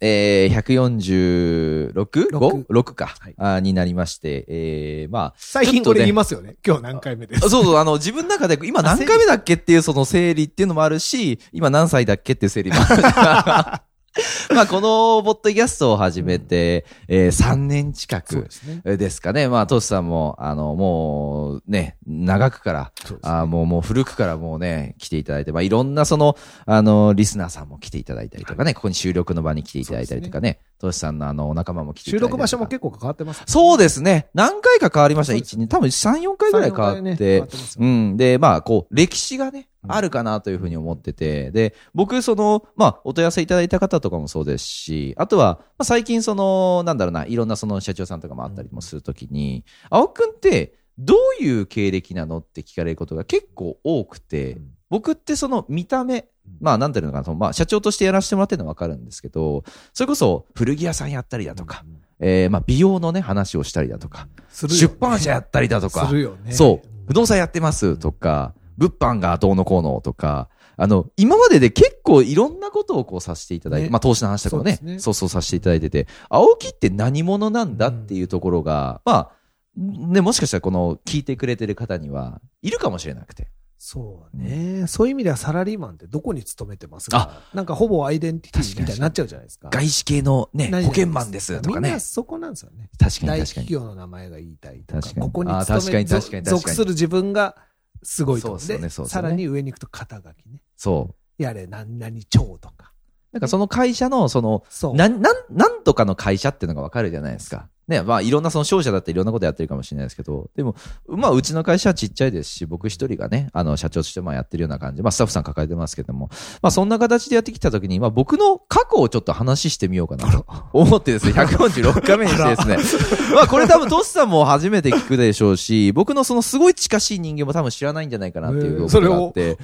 えー、146?5? 六？6か、はいあになりまして、えー、まあ、最近これ言いますよね。今日何回目です。そうそう、あの、自分の中で今何回目だっけっていうその整理っていうのもあるし、今何歳だっけっていう整理もある。まあ、このボットキャストを始めて、えー、3年近くですかね。まあ、トシさんも、あの、もう、ね、長くから、あーもう、もう古くからもうね、来ていただいて、まあ、いろんなその、あの、リスナーさんも来ていただいたりとかね、ここに収録の場に来ていただいたりとかね、トシさんのあの、お仲間も来て収録場所も結構関わってます。そうですね。何回か変わりました。そうですね1、2、多分3、4回ぐらい変わっ3 4回ねて変わってうん。で、まあ、こう、歴史がね、うんあるかなというふうに思ってて、で、僕、その、まあ、お問い合わせいただいた方とかもそうですし、あとは、まあ、最近、その、なんだろうな、いろんなその社長さんとかもあったりもするときに、青くんって、どういう経歴なのって聞かれることが結構多くて、うん僕ってその見た目、まあなんていうのかな、そのまあ社長としてやらせてもらってるのはわかるんですけど、それこそ古着屋さんやったりだとか、うんえーまあ美容のね話をしたりだとか、出版社やったりだとか。そう、不動産やってますとか、物販がどうのこうのとか、あの、今までで結構いろんなことをこうさせていただいて、ね。まあ投資の話とかもねね。そうそうさせていただいてて、青木って何者なんだっていうところが、まあ、ね、もしかしたらこの聞いてくれてる方にはいるかもしれなくて。そうね。そういう意味ではサラリーマンってどこに勤めてますかなんかほぼアイデンティティみたいになっちゃうじゃないですか。外資系のね、保険マンですとかねみんな。そこなんですよね。確か大に確かに。企業の名前が言いたいとか、確かにここに勤め確かに確かに確かに属する自分がすごいと。そうっすよねさらに上に行くと肩書きね。そう。やれ、何々町とか。なんかその会社の、その、そう。なん、なん、なんとかの会社っていうのがわかるじゃないですか。ね、まあいろんなその商社だっていろんなことやってるかもしれないですけど、でも、まあうちの会社はちっちゃいですし、僕一人がね、あの社長としてまあやってるような感じ、まあスタッフさん抱えてますけども、まあそんな形でやってきたときに、まあ僕の過去をちょっと話してみようかなと思ってですね、146回目にしてですね、まあこれ多分トシさんも初めて聞くでしょうし、僕のそのすごい近しい人間も多分知らないんじゃないかなっていうことがあって、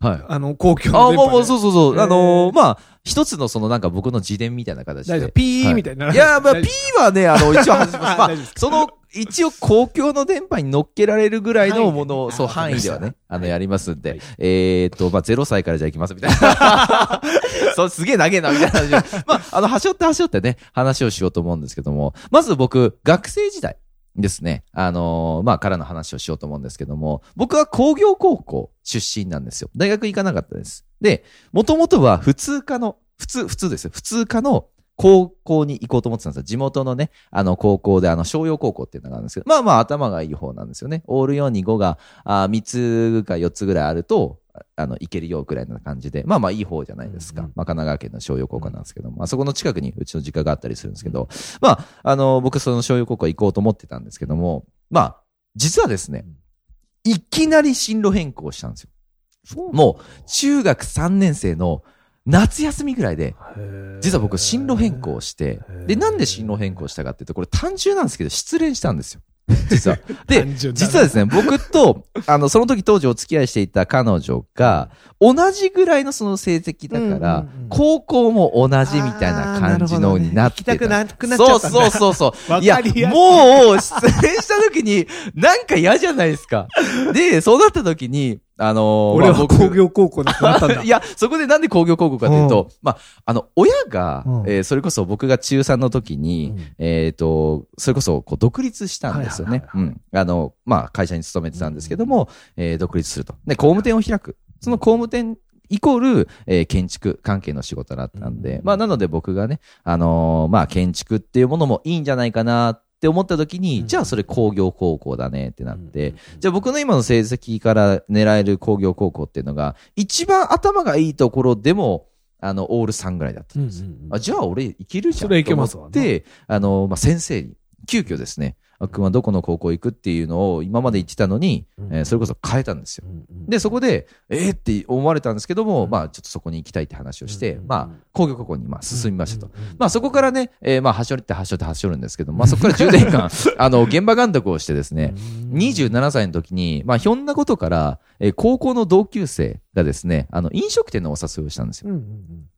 はい。あの、公共あ、の電波で。もうもうそうそうそう。あのー。まあ、一つのそのなんか僕の自伝みたいな形で。大丈夫。ピーみたいにならいや、まあ、大 P 丈はね、あの、一応外します。まあその、一応公共の電波に乗っけられるぐらいのものを、はいそう、あ範囲ではね、あの、はいやりますんで、はいえーっと、まあ、0歳からじゃあ行きますみたいな。そう、すげえ長えな、みたいな話を。まあ、あの、端折って端折ってね、話をしようと思うんですけども、まず僕、学生時代ですね、あのーまあ、からの話をしようと思うんですけども、僕は工業高校出身なんですよ。大学行かなかったです。で、もともとは普通科の、普通、普通ですよ。普通科の高校に行こうと思ってたんですよ。地元のね、あの高校で、あの、商用高校っていうのがあるんですけど、まあまあ頭がいい方なんですよね。オール4に5が、あ3つか4つぐらいあると、ああの、いけるよぐらいな感じで、まあまあいい方じゃないですか。まあ神奈川県の商用高校なんですけど。も、まあそこの近くにうちの実家があったりするんですけど、まあ、あの、僕その商用高校行こうと思ってたんですけども、まあ、実はですね、いきなり進路変更したんですよ。夫もう、中学3年生の夏休みぐらいで、実は僕進路変更をして。で、なんで進路変更したかっていうと、これ単純なんですけど、失恋したんですよ。実は。で、実はですね、僕と、あの、その時当時お付き合いしていた彼女が、同じぐらいのその成績だから、うんうんうん高校も同じみたいな感じのになってた。ね行きたくなくなっちゃったそうそうそうそう。わいやもう、失恋した時に、なんか嫌じゃないですか。で、そうなった時に、あのー俺は工業高校だったんだ。いや、そこでなんで工業高校かというと、まあ、あの、親が、うんえーそれこそ僕が中3の時に、うんえっ、と、それこそ、こう、独立したんですよね。うん。あの、まあ、会社に勤めてたんですけども、えー独立すると。で、工務店を開く。その工務店、イコール、えー建築関係の仕事だったんで、うんまあ、なので僕がね、あのーまあ、建築っていうものもいいんじゃないかなって思った時に、うんじゃあそれ工業高校だねってなって、うんじゃあ僕の今の成績から狙える工業高校っていうのが、一番頭がいいところでも、あの、オール3ぐらいだったんです。うんうんうんあじゃあ俺いけるじゃん。と思って、あの、まあ、先生に、急遽ですね、あっくんはどこの高校行くっていうのを今まで言ってたのに、うん。えーそれこそ変えたんですよ。で、そこで、えー？って思われたんですけども、うん。まあ、ちょっとそこに行きたいって話をして、うんまあ、工業高校にまあ進みましたと。まあ、そこからね、えーまあ、走って走って走るんですけど、まあ、そこから10年間、あの、現場監督をしてですね、27歳の時に、まあ、ひょんなことから、えー高校の同級生がですね、あの、飲食店のお誘いをしたんですよ。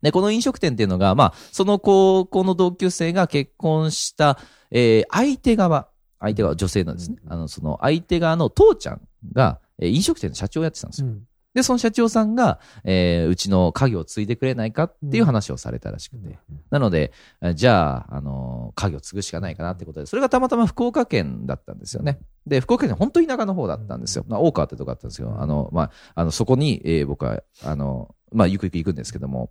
で、この飲食店っていうのが、まあ、その高校の同級生が結婚した、えー相手側、相手側、女性なんですね。うんあの、その相手側の父ちゃんが、えー飲食店の社長をやってたんですよ。うんで、その社長さんが、えーうちの家業を継いでくれないかっていう話をされたらしくて。なので、えじゃあ、あのー家業を継ぐしかないかなってことで、それがたまたま福岡県だったんですよね。で、福岡県本当に田舎の方だったんですよ。まあ、大川ってとこだったんですよ。あの、まあ、あの、そこに、えー僕は、あの、まあ、ゆくゆく行くんですけども、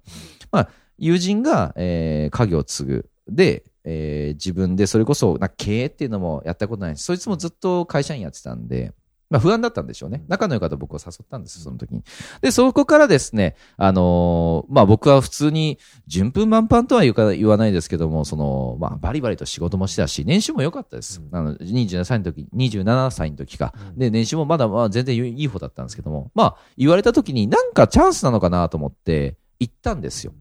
まあ、友人が、えー家業を継ぐ。で、えー自分でそれこそ、な経営っていうのもやったことないし、そいつもずっと会社員やってたんで、まあ不安だったんでしょうね。仲の良かった僕を誘ったんですよ、その時に。で、そこからですね、あのーまあ僕は普通に順風満帆とは言わないですけども、その、まあバリバリと仕事もしてたし、年収も良かったです。うんあの、27歳の時、27歳の時か。うんで、年収もまだまあ全然いい方だったんですけども、まあ言われた時になんかチャンスなのかなと思って行ったんですよ。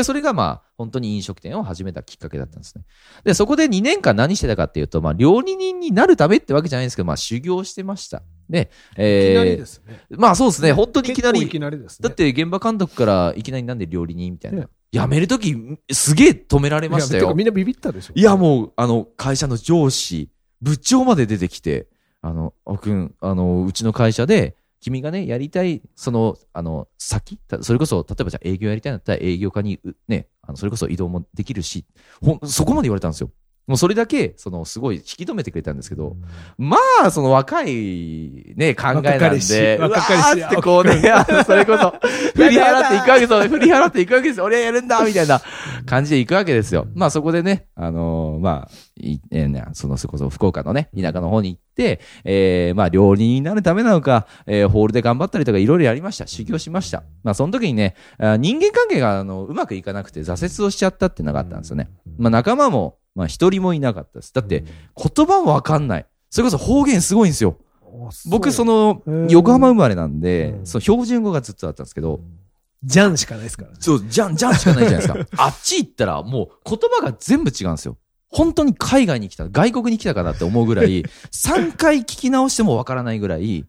で、それがまあ、本当に飲食店を始めたきっかけだったんですね。で、そこで2年間何してたかっていうと、まあ、料理人になるためってわけじゃないんですけど、まあ、修行してました。で、いきなりえですね。ー、まあそうですね、本当にいきなり、いきなりですね。だって現場監督からいきなりなんで料理人みたいなね。辞めるとき、すげえ止められましたよみ。んなビビったでしょ。いや、もう、あの、会社の上司、部長まで出てきて、あの、青くん、あの、うちの会社で、君がね、やりたい、その、あの、先それこそ、例えばじゃあ営業やりたいんだったら営業課に、ね、あの、それこそ移動もできるし、ほん、そこまで言われたんですよ。もうそれだけ、その、すごい引き止めてくれたんですけど、まあ、その若いね、考えなん若かりしかりってこうね、それこそ、振り払っていくわけですよ。振り払っていくわけですよ。俺はやるんだみたいな感じでいくわけですよ。まあそこでね、あのーまあ、いえーね、その、それこそ福岡のね、田舎の方に行って、えー、まあ料理人になるためなのか、えー、ホールで頑張ったりとかいろいろやりました。修行しました。まあその時にね、あ人間関係があのうまくいかなくて挫折をしちゃったっていうのがあったんですよね。まあ仲間も、まあ一人もいなかったです。だって、言葉もわかんない。それこそ方言すごいんですよ。僕、その、の、横浜生まれなんでう、んその標準語がずっとあったんですけど、ジャンしかないですからね。そう、じゃん、じゃんしかないじゃないですか。あっち行ったら、もう言葉が全部違うんですよ。本当に海外に来た、外国に来たかなって思うぐらい、3回聞き直してもわからないぐらい、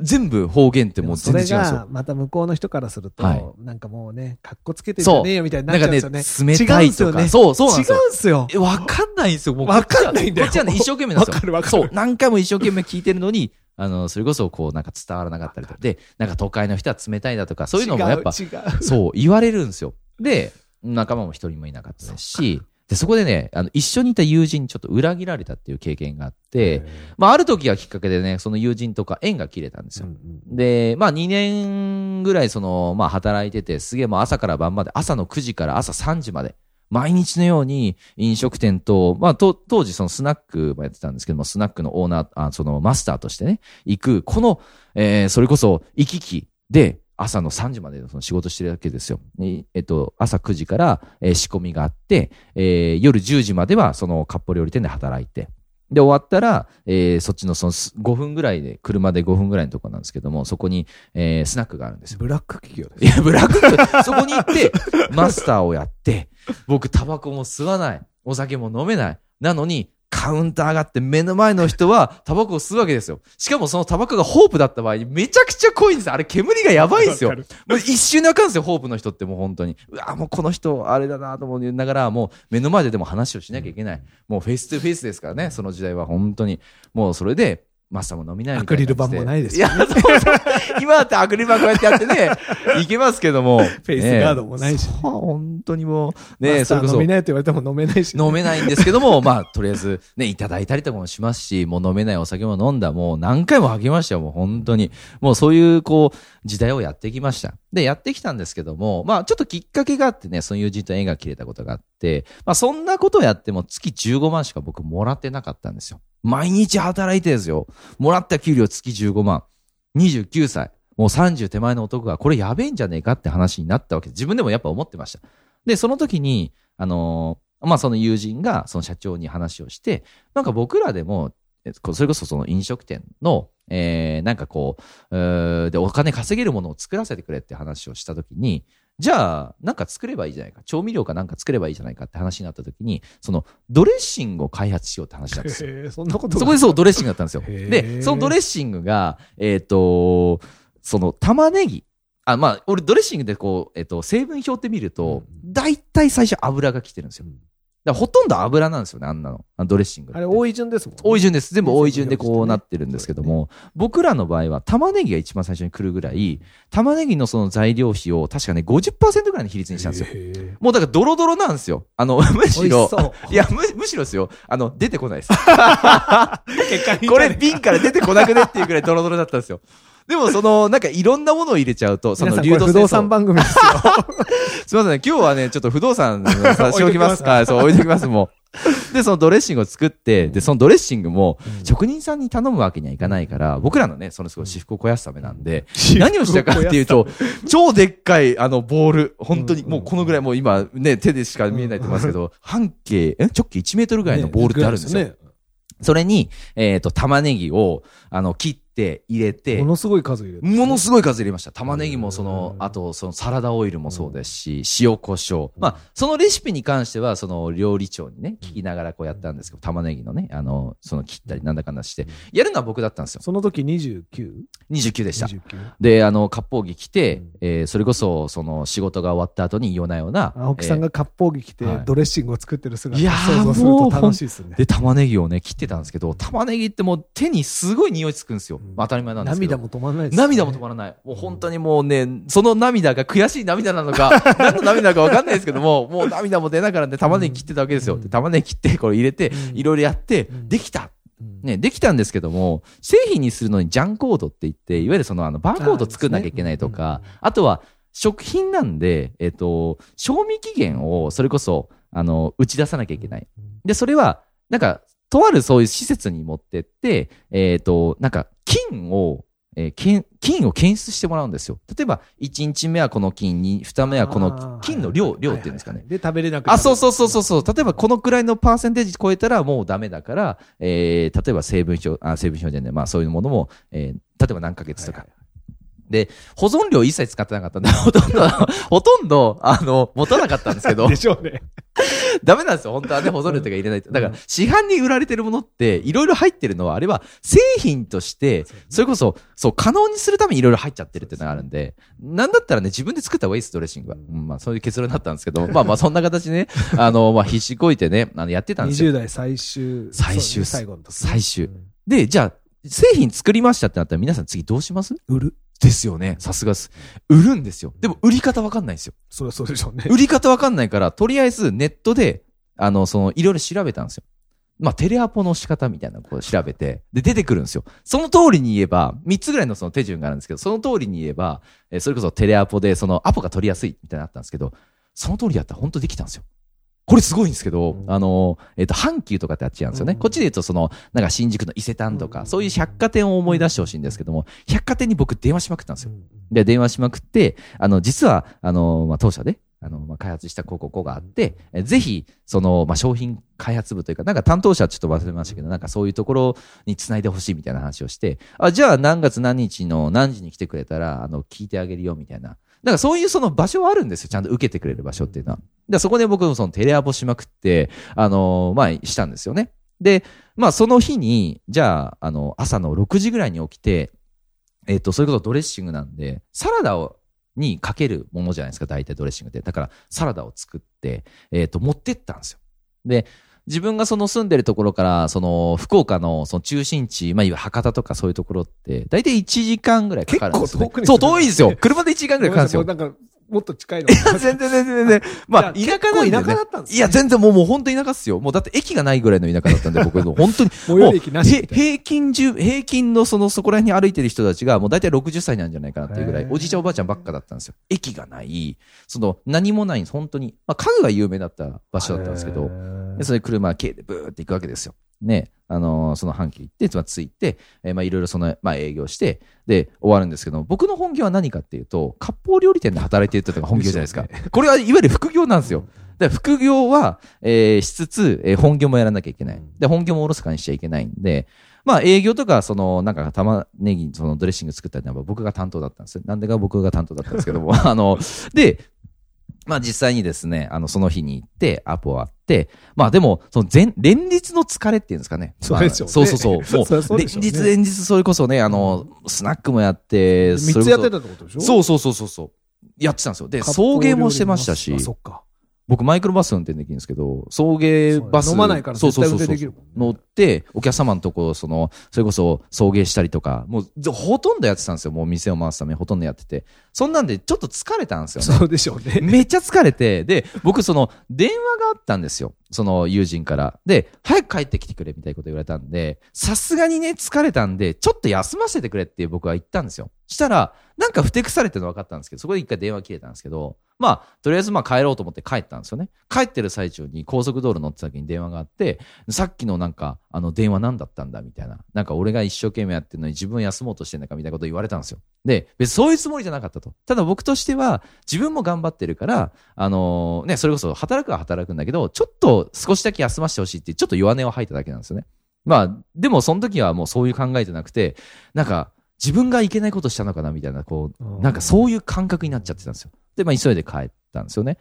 全部方言ってもうそれ全然違うんですよが、。また向こうの人からするとはい、なんかもうね、格好つけてんじゃねえよみたいにななんかっちゃうんですよね、ね。冷たいとか。違うんですよね。そう、そうなんですよ。違うんすよ。えわかんないんですよ。もうわかんないんだよこっちはね、一生懸命なんですよ。わかるわかるそう、何回も一生懸命聞いてるのに、あの、それこそこう、なんか伝わらなかったりとか。で、なんか都会の人は冷たいだとか、そういうのもやっぱ、違う違うそう、言われるんですよ。で、仲間も一人もいなかったですし、で、そこでね、あの、一緒にいた友人にちょっと裏切られたっていう経験があって、まあ、ある時がきっかけでね、その友人とか縁が切れたんですよ。で、まあ、2年ぐらいその、まあ、働いてて、すげえもう朝から晩まで、朝の9時から朝3時まで、毎日のように飲食店と、まあ、と、当時そのスナックもやってたんですけども、スナックのオーナー、あそのマスターとしてね、行く、この、えー、それこそ行き来で、朝の3時までその仕事してるわけですよ。ねえっと、朝9時から、えー仕込みがあって、えー夜10時まではその割烹料理店で働いて、で、終わったら、えーそっちのそのす5分ぐらいで、車で5分ぐらいのところなんですけども、そこに、えースナックがあるんですよ。ブラック企業です。いや、ブラック、そこに行って、マスターをやって、僕、タバコも吸わない、お酒も飲めない。なのに、カウンターがあって、目の前の人はタバコを吸うわけですよ。しかもそのタバコがホープだった場合にめちゃくちゃ濃いんですよ。あれ煙がやばいんですよ。もう一瞬でわかるんですよ、ホープの人ってもう本当に。うわ、もうこの人、あれだなと思いながら、もう目の前ででも話をしなきゃいけない。もう face to face ですからね、その時代は本当に。もうそれで、マスクも何もないみたいな感じで。アクリル板もないですいや、そうそう。今だってアクリル板こうやってやってね、いけますけども。フェイスガードもないしね本当にもう、ね、それこそ。飲みないと言われても飲めないしね。飲めないんですけども、まあ、とりあえず、ね、いただいたりとかもしますし、もう飲めないお酒も飲んだ、もう何回も吐きましたよ、もう本当に。もうそういう、こう、時代をやってきました。で、やってきたんですけども、まあ、ちょっときっかけがあってね、その友人と縁が切れたことがあって、まあ、そんなことをやっても月15万しか僕もらってなかったんですよ。毎日働いてですよ。もらった給料月15万。29歳。もう30手前の男が、これやべえんじゃねえかって話になったわけで自分でもやっぱ思ってました。で、その時に、あのーまあ、その友人が、その社長に話をして、なんか僕らでも、それこそその飲食店の、えーなんかこう、えーで、お金稼げるものを作らせてくれって話をしたときに、じゃあ、なんか作ればいいじゃないか。調味料かなんか作ればいいじゃないかって話になったときに、その、ドレッシングを開発しようって話なんですよ。そんなことそこでそう、ドレッシングだったんですよ。で、そのドレッシングが、えっ、と、その玉ねぎ。あ、まあ、俺ドレッシングでこう、えっ、と、成分表って見ると、うん大体最初油が来てるんですよ。だからほとんど油なんですよね、あんなの。あのドレッシング。あれ、多い順ですもんね。多い順です。全部多い順でこうなってるんですけども、僕らの場合は玉ねぎが一番最初に来るぐらい、玉ねぎのその材料費を確かね50%ぐらいの比率にしたんですよ。もうだからドロドロなんですよ。あの、むししろ。いや、む、むしろですよ。あの、出てこないです。これ瓶から出てこなくねっていうくらいドロドロだったんですよ。でもその、なんかいろんなものを入れちゃうと、その流動不動産番組ですよ。すみません、今日はね、ちょっと不動産差し置きます。はい、そう、置いときます、もう。で、そのドレッシングを作って、で、そのドレッシングも、職人さんに頼むわけにはいかないから、僕らのね、そのすごい私服を肥やすためなんで、何をしたかっていうと、超でっかい、あの、ボール、本当に、うん。もうこのぐらい、もう今、ね、手でしか見えないと思いますけど、半径、え直径1メートルぐらいのボールってあるんですよ。ねそれに、えっと、玉ねぎを、あの、切って、入れても、のすごい数入れて。ものすごい数入れました。玉ねぎもそのう、んあとそのサラダオイルもそうですし、塩コショウ。まあ、そのレシピに関しては、その料理長にね、聞きながらこうやったんですけど、玉ねぎのね、あの、その切ったりなんだかんだして、やるのは僕だったんですよ。その時 29? 29でした。29で、あの、割烹着着てうん、えーそれこそ、その仕事が終わった後に夜な夜な、青木さんが割烹着着てはいドレッシングを作ってる姿いやー想像すると楽しいですね。で、玉ねぎをね、切ってたんですけど、玉ねぎってもう手にすごい匂いつくんですよ。当たり前なんですけど。涙も止まらないですね。涙も止まらない。もう本当にもうね、その涙が悔しい涙なのか、何の涙なのか分かんないですけども、もう涙も出ながらね、玉ねぎ切ってたわけですよ。で玉ねぎ切って、これ入れて、うんいろいろやってう、んできた。うんね、できたんですけども、製品にするのにジャンコードって言って、いわゆるそのあのバーコード作んなきゃいけないとか、あとは食品なんで、えっと、賞味期限をそれこそ、あの、打ち出さなきゃいけない。で、それは、なんか、とあるそういう施設に持ってって、えっ、と、なんか、金を、えー金、金を検出してもらうんですよ。例えば、1日目はこの金に、2目はこの金の量、量っていうんですかね。で、食べれなくなるあ、そうそうそうそうそう。例えばこのくらいのパーセンテージ超えたらもうダメだから、えー、例えば成分表、あ、成分表じゃない、まあそういうものも、えー、例えば何ヶ月とか。はいで、保存料一切使ってなかったんで、ほとんど、ほとんど、あの、持たなかったんですけど、でしょうね。ダメなんですよ、本当はね、保存料とか入れないと。だからうん、市販に売られてるものって、いろいろ入ってるのは、あれは製品として、それこそ、そう、可能にするためにいろいろ入っちゃってるっていうのがあるんで、なんだったらね、自分で作った方がいいです、ドレッシングは。うん、まあ、そういう結論だったんですけど、まあまあ、そんな形でね、あの、まあ、必死こいてね、あの、やってたんですよ。20代最終。最終最後の最終うんで、じゃあ、製品作りましたってなったら皆さん次どうします？売る。ですよね。さすがです。売るんですよ。でも売り方わかんないんですよ。そりゃそうでしょうね。売り方わかんないから、とりあえずネットで、あの、その、いろいろ調べたんですよ。まあ、テレアポの仕方みたいなのをこう調べて、で、出てくるんですよ。その通りに言えば、3つぐらいのその手順があるんですけど、その通りに言えば、えーそれこそテレアポで、そのアポが取りやすいみたいなのあったんですけど、その通りやったら本当できたんですよ。これすごいんですけど、うんあの、えっ、と、阪急とかってあっちなんですよね。うんこっちで言うと、その、なんか新宿の伊勢丹とか、うんそういう百貨店を思い出してほしいんですけども、百貨店に僕電話しまくったんですよ。うんで、電話しまくって、あの、実は、あの、まあ、当社で、あの、まあ、開発したこうこうこうがあって、えぜひ、その、まあ、商品開発部というか、なんか担当者はちょっと忘れましたけど、なんかそういうところにつないでほしいみたいな話をして、あ、じゃあ何月何日の何時に来てくれたら、あの、聞いてあげるよみたいな。だからそういうその場所はあるんですよ。ちゃんと受けてくれる場所っていうのは。で、そこで僕もそのテレアポしまくって、あの、まあ、したんですよね。で、まあ、その日に、じゃあ、あの、朝の6時ぐらいに起きて、えっ、と、それこそドレッシングなんで、サラダを、にかけるものじゃないですか、大体ドレッシングって。だから、サラダを作って、えっ、と、持ってったんですよ。で、自分がその住んでるところから、その、福岡のその中心地、まあ、いわゆる博多とかそういうところって、大体1時間ぐらいかかるんですよ、ね。そう、結構遠くに住んでる遠いんですよ。車で1時間ぐらいかかるんですよ。もっと近いの。いや、全然全然全然。まあ、田舎なんで、ね。結構田舎だったんですねいや、全然もう、もう本当に田舎っすよ。もうだって駅がないぐらいの田舎だったんで、僕、本当に。最寄り駅なしみへたいな。平均中、平均のその、そこら辺に歩いてる人たちが、もう大体60歳なんじゃないかなっていうぐらいおじいちゃんおばあちゃんばっかだったんですよ。駅がない、その、何もないんです、本当に。まあ、家具が有名だった場所だったんですけど、で、それで車系でブーって行くわけですよ。ね。あのーその阪急行って、まあ、着いて、えーまあ、いろいろその、まあ、営業して、で、終わるんですけど、僕の本業は何かっていうと、割烹料理店で働いてるってのが本業じゃないですか。これはいわゆる副業なんですよ。で副業は、えーしつつ、えー本業もやらなきゃいけない。で、本業もおろそかにしちゃいけないんで、まあ営業とか、その、なんか玉ねぎ、そのドレッシング作ったりは僕が担当だったんですよ。なんでか僕が担当だったんですけども、あの、で、まあ実際にですね、あの、その日に行って、アポあって、まあでも、その前、連日の疲れっていうんですかね。そうですよね。そうそうそう。もう、連日連日それこそね、あの、スナックもやって、三つやってたってことでしょ？そうそうそうそう。やってたんですよ。で、送迎もしてましたし。そっか。僕マイクロバス運転できるんですけど、送迎バス。飲まないから絶対運転できるもん、ね、乗って、お客様のとこ、その、それこそ送迎したりとか、もうほとんどやってたんですよ。もう店を回すためにほとんどやってて。そんなんでちょっと疲れたんですよね。そうでしょうね。めっちゃ疲れて、で、僕その、電話があったんですよ。その友人から。で、早く帰ってきてくれみたいなこと言われたんで、さすがにね、疲れたんで、ちょっと休ませてくれって僕は言ったんですよ。したら、なんかふてくされてるの分かったんですけど、そこで一回電話切れたんですけど、まあ、とりあえずまあ帰ろうと思って帰ったんですよね。帰ってる最中に高速道路乗ってた時に電話があって、さっきのなんか、あの電話何だったんだみたいな。なんか俺が一生懸命やってるのに自分休もうとしてんだかみたいなこと言われたんですよ。で、別にそういうつもりじゃなかったと。ただ僕としては、自分も頑張ってるから、あのー、ね、それこそ働くは働くんだけど、ちょっと少しだけ休ませてほしいって、ちょっと弱音を吐いただけなんですよね。まあ、でもその時はもうそういう考えじゃなくて、なんか、自分がいけないことしたのかなみたいな、こう、なんかそういう感覚になっちゃってたんですよ。で、まあ急いで帰ったんですよね。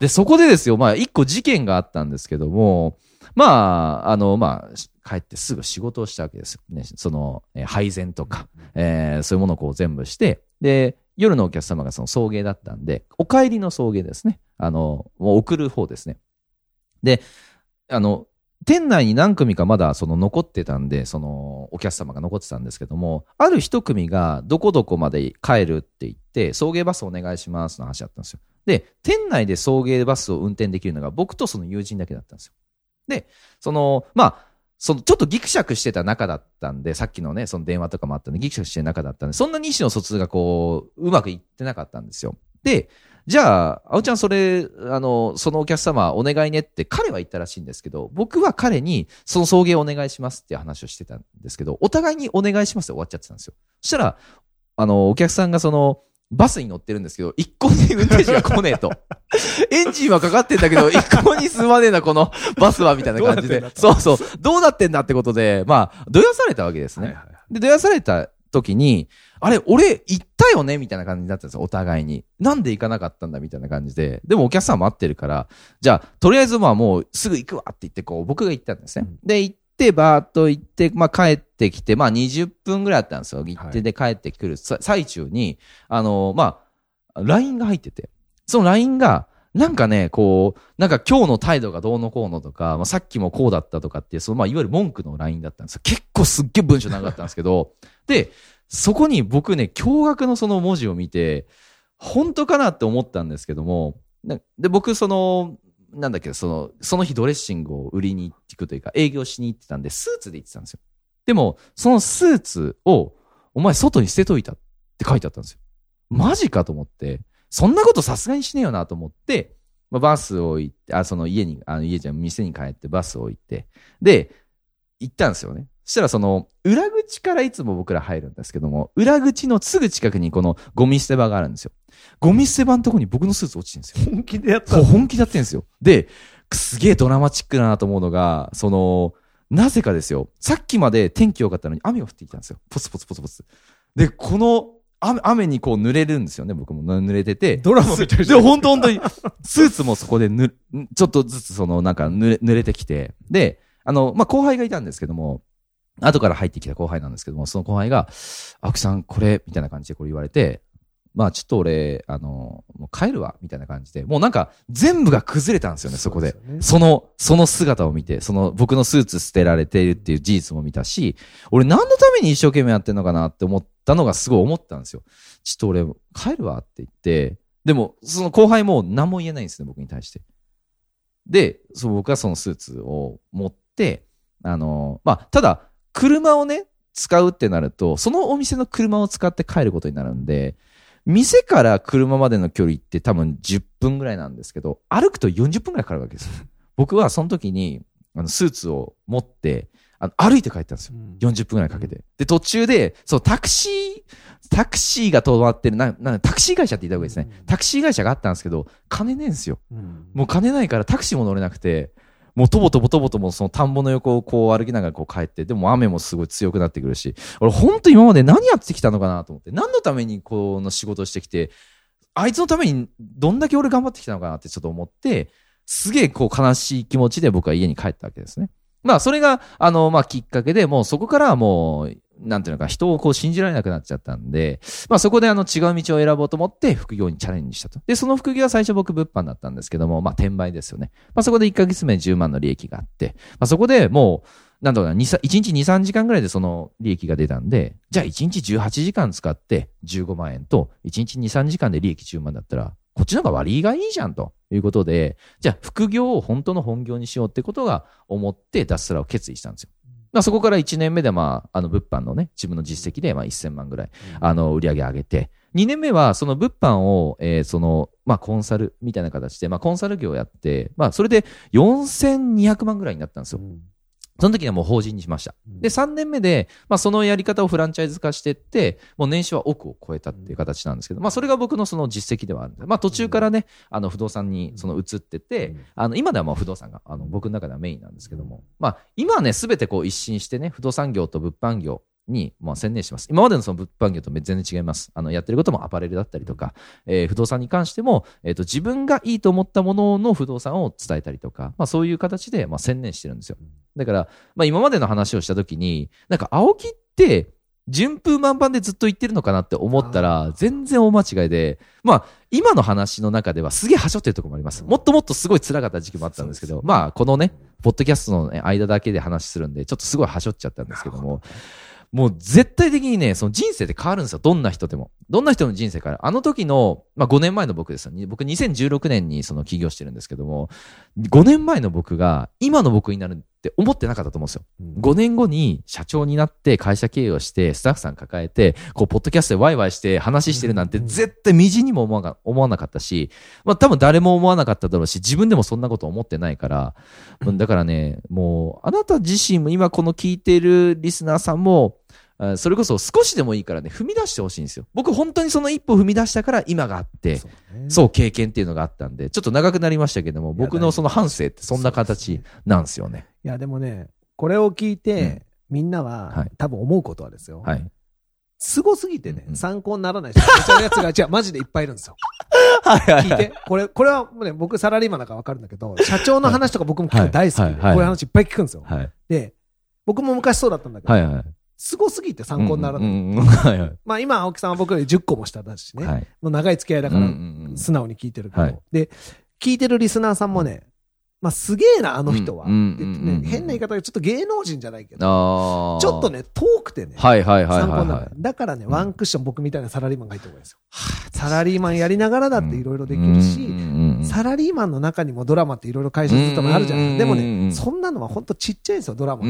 で、そこでですよ、まあ一個事件があったんですけども、まあ、あの、まあ、帰ってすぐ仕事をしたわけですよね。その、えー、配膳とか、えー、そういうものをこう全部して、で、夜のお客様がその送迎だったんで、お帰りの送迎ですね。あの、もう送る方ですね。で、あの、店内に何組かまだその残ってたんで、そのお客様が残ってたんですけども、ある一組がどこどこまで帰るって言って、送迎バスお願いしますの話だったんですよ。で、店内で送迎バスを運転できるのが僕とその友人だけだったんですよ。で、その、まあ、そのちょっとギクシャクしてた中だったんで、さっきのね、その電話とかもあったんで、ギクシャクしてる中だったんで、そんなに意思の疎通がこう、うまくいってなかったんですよ。で、じゃあ、あおちゃんそれ、あの、そのお客様お願いねって彼は言ったらしいんですけど、僕は彼にその送迎お願いしますっていう話をしてたんですけど、お互いにお願いしますって終わっちゃってたんですよ。そしたら、あの、お客さんがその、バスに乗ってるんですけど、一向に運転手が来ねえと。エンジンはかかってんだけど、一向に進まねえな、このバスは、みたいな感じで。そうそう。どうなってんだってことで、まあ、どやされたわけですね。はいはいはい、で、どやされた時に、あれ、俺行ったよね？みたいな感じになったんですよ、お互いに。なんで行かなかったんだ？みたいな感じで。でもお客さん待ってるから、じゃあ、とりあえずまあもうすぐ行くわって言って、こう、僕が行ったんですね。うん、で、行って、バーっと行って、まあ帰ってきて、まあ20分ぐらいあったんですよ。行ってで帰ってくる最中に、あの、まあ、LINE が入ってて、その LINE が、なんかね、こう、なんか今日の態度がどうのこうのとか、まあ、さっきもこうだったとかっていう、そのまあいわゆる文句の LINE だったんですよ。結構すっげえ文章長かったんですけど、で、そこに僕ね、驚愕のその文字を見て、本当かなって思ったんですけども、で、僕、その、なんだっけ、その、その日ドレッシングを売りに行くというか、営業しに行ってたんで、スーツで行ってたんですよ。でも、そのスーツを、お前外に捨てといたって書いてあったんですよ。マジかと思って、そんなことさすがにしねえよなと思って、まあ、バスを行って、あ、その家に、あの家じゃ店に帰ってバスを置いて、で、行ったんですよね。そしたらその、裏口からいつも僕ら入るんですけども、裏口のすぐ近くにこのゴミ捨て場があるんですよ。ゴミ捨て場のとこに僕のスーツ落ちてるんですよ。本気でやった本気でやってるんですよ。で、すげえドラマチックだなと思うのが、その、なぜかですよ。さっきまで天気良かったのに雨が降ってきたんですよ。ポツポツポツポツ。で、この雨雨にこう濡れるんですよね、僕も濡れてて。ドラマみたいで、本当本当に、スーツもそこでぬ、ちょっとずつそのなんか濡れ濡れてきて、で、あの、まあ、後輩がいたんですけども、後から入ってきた後輩なんですけども、その後輩が、青木さんこれ、みたいな感じでこれ言われて、まあちょっと俺、あの、もう帰るわ、みたいな感じで、もうなんか全部が崩れたんですよね、そこで。そ、ね、その、その姿を見て、その僕のスーツ捨てられているっていう事実も見たし、俺何のために一生懸命やってんのかなって思ったのがすごい思ったんですよ。ちょっと俺帰るわって言って、でもその後輩も何も言えないんですね、僕に対して。で、そう僕はそのスーツを持って、あの、まあただ、車をね、使うってなると、そのお店の車を使って帰ることになるんで、店から車までの距離って多分10分ぐらいなんですけど、歩くと40分ぐらいかかるわけですよ。僕はその時に、あの、スーツを持って、あの、歩いて帰ったんですよ。40分ぐらいかけて。で、途中で、そう、タクシー、タクシーが止まってる、な、な、タクシー会社って言った方がいいですね。タクシー会社があったんですけど、金ねえんですよ。もう金ないからタクシーも乗れなくて、もうとぼとぼとぼともその田んぼの横をこう歩きながらこう帰って、でも雨もすごい強くなってくるし、俺ほんと今まで何やってきたのかなと思って、何のためにこの仕事してきて、あいつのためにどんだけ俺頑張ってきたのかなってちょっと思って、すげえこう悲しい気持ちで僕は家に帰ったわけですね。まあそれが、あの、まあきっかけでもうそこからはもう、なんていうのか、人をこう信じられなくなっちゃったんで、まあそこであの違う道を選ぼうと思って副業にチャレンジしたと。で、その副業は最初僕物販だったんですけども、まあ転売ですよね。まあそこで1ヶ月目10万の利益があって、まあそこでもう、なんだろうな、1日2、3時間ぐらいでその利益が出たんで、じゃあ1日18時間使って15万円と、1日2、3時間で利益10万だったら、こっちの方が割がいいじゃんということで、じゃあ副業を本当の本業にしようってことが思って脱サラを決意したんですよ。まあそこから1年目でまあ、あの物販のね、自分の実績でまあ1000万ぐらい、あの売り上げ上げて、2年目はその物販を、えーその、まあコンサルみたいな形で、まあコンサル業をやって、まあそれで4200万ぐらいになったんですよ。その時にはもう法人にしました。で、3年目で、まあ、そのやり方をフランチャイズ化していって、もう年収は億を超えたっていう形なんですけど、まあ、それが僕のその実績ではあるんで、まあ、途中からね、あの、不動産にその移ってて、あの、今ではもう不動産が、あの、僕の中ではメインなんですけども、まあ、今はね、すべてこう一新してね、不動産業と物販業、に、まあ、専念してます。今までのその物販業と全然違います。あの、やってることもアパレルだったりとか、えー不動産に関しても、えっ、と、自分がいいと思ったものの不動産を伝えたりとか、まあ、そういう形で、まあ、専念してるんですよ。だから、まあ、今までの話をしたときに、なんか、青木って、順風満帆でずっと言ってるのかなって思ったあら、全然大間違いで、まあ、今の話の中ではすげえ端折ってるところもあります。もっともっとすごい辛かった時期もあったんですけど、まあ、このね、ポッドキャストの、ね、間だけで話するんで、ちょっとすごい端折っちゃったんですけども、もう絶対的にね、その人生って変わるんですよ。どんな人でも。どんな人の人生から。あの時の、まあ5年前の僕ですよ。僕2016年にその起業してるんですけども、5年前の僕が今の僕になるって思ってなかったと思うんですよ。5年後に社長になって会社経営をしてスタッフさん抱えて、こう、ポッドキャストでワイワイして話してるなんて絶対みじんにも思わな思わなかったし、まあ多分誰も思わなかっただろうし、自分でもそんなこと思ってないから、うんだからね、もう、あなた自身も今この聞いているリスナーさんも、あそれこそ少しでもいいからね、踏み出してほしいんですよ。僕本当にその一歩踏み出したから今があって、そうねそう経験っていうのがあったんで、ちょっと長くなりましたけども、僕のその反省ってそんな形なんですよね。いや、でもね、これを聞いて、みんなは、はい多分思うことはですよ。はい。すごすぎてねう、ん参考にならない人めっちゃやつが、違う、マジでいっぱいいるんですよ。はいは聞いて。これ、これはね、僕サラリーマンだからわかるんだけど、社長の話とか僕も聞くの大好きで、はいはいはいこういう話いっぱい聞くんですよ。はい。で、僕も昔そうだったんだけど、はいはい。すごすぎて参考にならない。うんうんうん はいはい。まあ今、青木さんは僕より10個も下だしね。はい。もう長い付き合いだからうんうんうん素直に聞いてるけど、はいで、聞いてるリスナーさんもね、まあすげえな、あの人は。うんうんって言ってうんうんね変な言い方でちょっと芸能人じゃないけど。ちょっと。ね、遠くてね、はいはいはい参考にならないはいはい。だからね、うんワンクッション僕みたいなサラリーマンがいいと思うんですよ。サラリーマンやりながらだっていろいろできるし、サラリーマンの中にもドラマっていろいろ会社勤めあるじゃないでもね、そんなのは本当ちっちゃいんですよ、ドラマ。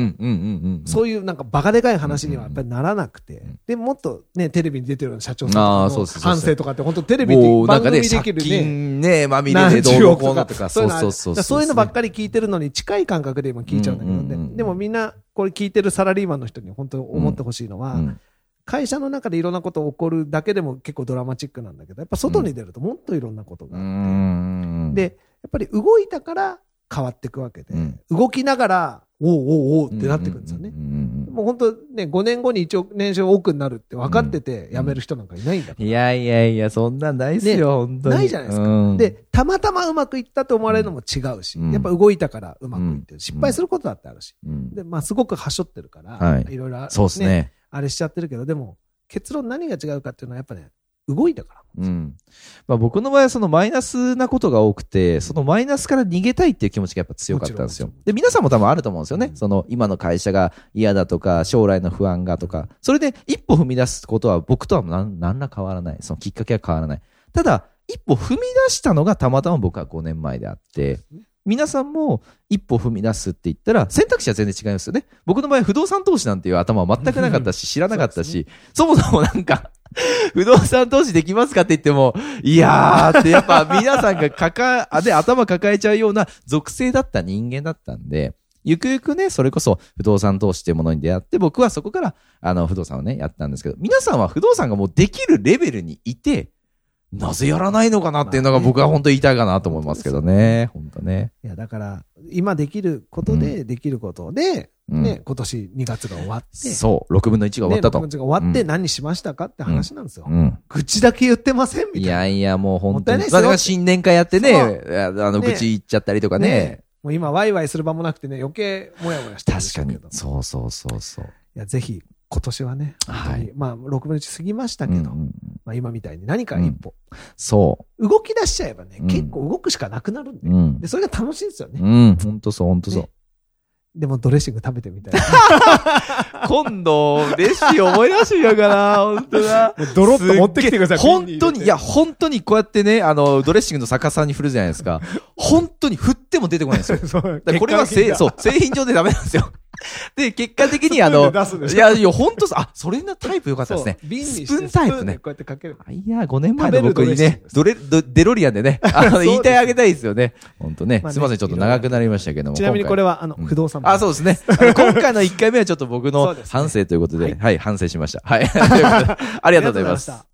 そういうなんかバカでかい話にはやっぱりならなくてん。で、もっとね、テレビに出てるような社長さんの反省とかって本当テレビで番組できるね。金ね、まみれ何でどうのこうのとか、そういうのあるそうそうそういうのばっかり。り聞いてるのに近い感覚で今聞いちゃうんだけどね。でもみんなこれ聞いてるサラリーマンの人に本当に思ってほしいのは、うん会社の中でいろんなこと起こるだけでも結構ドラマチックなんだけど、やっぱ外に出るともっといろんなことうがあって、ん。で、やっぱり動いたから変わっていくわけで、うん動きながら、おうおうおうってなってくるんですよね。もう本当ね、5年後に1億年収億になるって分かってて辞める人なんかいないんだから。いやいやいや、そんなんないっすよ、本当に。ないじゃないですか。うん、で、たまたまうまくいったと思われるのも違うし、うん。やっぱ動いたからうまくいって。失敗することだってあるし。うん。で、まあすごくはしょってるから、はい。いろいろあそうですね。あれしちゃってるけど、でも、結論何が違うかっていうのはやっぱね、動いたから。うん。まあ僕の場合はそのマイナスなことが多くて、そのマイナスから逃げたいっていう気持ちがやっぱ強かったんですよ。で、皆さんも多分あると思うんですよね。うんその今の会社が嫌だとか、将来の不安がとか、それで一歩踏み出すことは僕とは何何ら変わらない。そのきっかけは変わらない。ただ、一歩踏み出したのがたまたま僕は5年前であって、皆さんも一歩踏み出すって言ったら選択肢は全然違いますよね。僕の場合不動産投資なんていう頭は全くなかったし、知らなかったし、そもそもなんか、不動産投資できますかって言っても、いやーってやっぱ皆さんが抱え、で頭抱えちゃうような属性だった人間だったんで、ゆくゆくね、それこそ不動産投資っていうものに出会って、僕はそこから、あの、不動産をね、やったんですけど、皆さんは不動産がもうできるレベルにいて、なぜやらないのかなっていうのが僕は本当言いたいかなと思いますけどね。本当ね。いや、だから、今できることで、できることで、うんね、今年2月が終わって、そう、6分の1が終わったと。ね、6月が終わってうん何しましたかって話なんですよ。うん。口だけ言ってませんみたいいな。やいや、もう本当に。もったいないですよまあだから新年会やってね、あの、ね愚痴言っちゃったりとかね。もう今、ワイワイする場もなくてね、余計もやもやしてる確かに。そうそうそうそう。いや、ぜひ、今年はね、はいまあ、6分の1過ぎましたけど、うんうんまあ今みたいに何か一歩、そ動き出しちゃえばね、うん結構動くしかなくなるんで、う。うんで、。それが楽しいんですよね。うん。本当そう、本当そうね。でもドレッシング食べてみたい。今度、レシ思い出しやから、本当だ。ドロッと持ってきてください本当に、いや、本当にこうやってね、あの、ドレッシングの逆さに振るじゃないですか。本当に振っても出てこないんですよ。これはそう、製品上でダメなんですよ。で、結果的にあの、いや、いや、本当さ、あ、それのタイプ良かったですね。瓶にスプーンタイプねこ。うやってかける。あいや、5年前の僕にねドレドデロリアンでね、あの、言いたいあげたいですよね。本当ね。まあねすいません、ちょっと長くなりましたけども。ちなみにこれは、は、あの、うん不動産あ、そうですね。今回の1回目はちょっと僕の反省ということで、はいはい、反省しました。はい。ありがとうございます。